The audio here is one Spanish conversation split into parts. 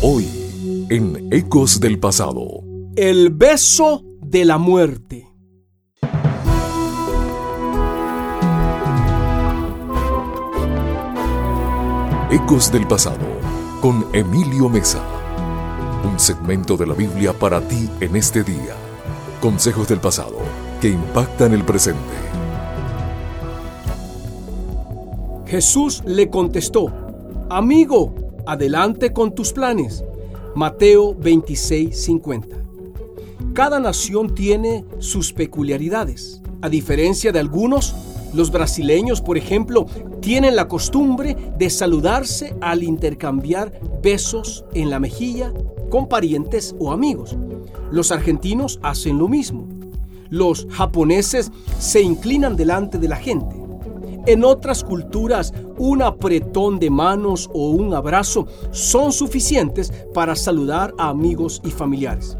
Hoy, en Ecos del Pasado. El beso de la muerte. Ecos del Pasado con Emilio Mesa. Un segmento de la Biblia para ti en este día. Consejos del pasado que impactan el presente. Jesús le contestó, Amigo, adelante con tus planes. Mateo 26:50. Cada nación tiene sus peculiaridades. A diferencia de algunos, los brasileños, por ejemplo, tienen la costumbre de saludarse al intercambiar besos en la mejilla con parientes o amigos. Los argentinos hacen lo mismo. Los japoneses se inclinan delante de la gente. En otras culturas, un apretón de manos o un abrazo son suficientes para saludar a amigos y familiares.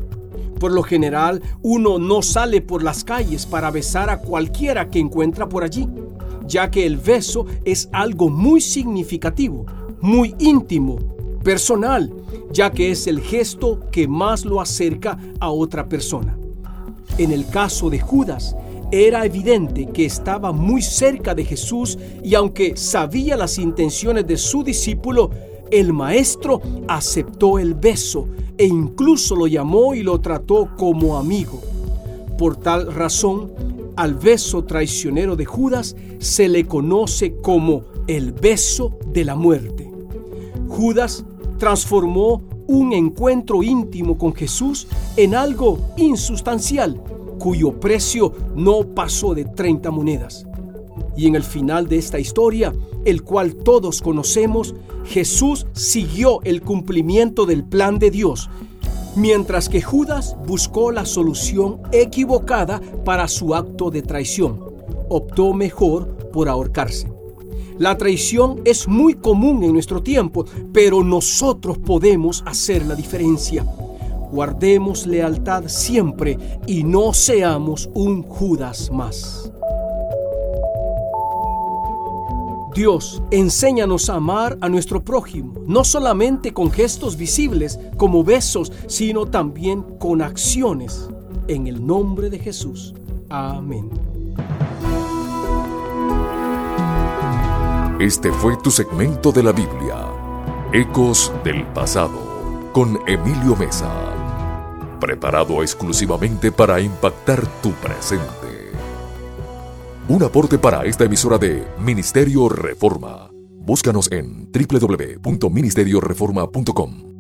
Por lo general, uno no sale por las calles para besar a cualquiera que encuentra por allí, ya que el beso es algo muy significativo, muy íntimo, personal, ya que es el gesto que más lo acerca a otra persona. En el caso de Judas, era evidente que estaba muy cerca de Jesús y aunque sabía las intenciones de su discípulo, el maestro aceptó el beso e incluso lo llamó y lo trató como amigo. Por tal razón, al beso traicionero de Judas se le conoce como el beso de la muerte. Judas transformó un encuentro íntimo con Jesús en algo insustancial, cuyo precio no pasó de 30 monedas. Y en el final de esta historia, el cual todos conocemos, Jesús siguió el cumplimiento del plan de Dios, mientras que Judas buscó la solución equivocada para su acto de traición. Optó mejor por ahorcarse. La traición es muy común en nuestro tiempo, pero nosotros podemos hacer la diferencia. Guardemos lealtad siempre y no seamos un Judas más. Dios, enséñanos a amar a nuestro prójimo, no solamente con gestos visibles como besos, sino también con acciones. En el nombre de Jesús. Amén. Este fue tu segmento de la Biblia, Ecos del Pasado, con Emilio Mesa, preparado exclusivamente para impactar tu presente. Un aporte para esta emisora de Ministerio Reforma. Búscanos en www.ministerioreforma.com.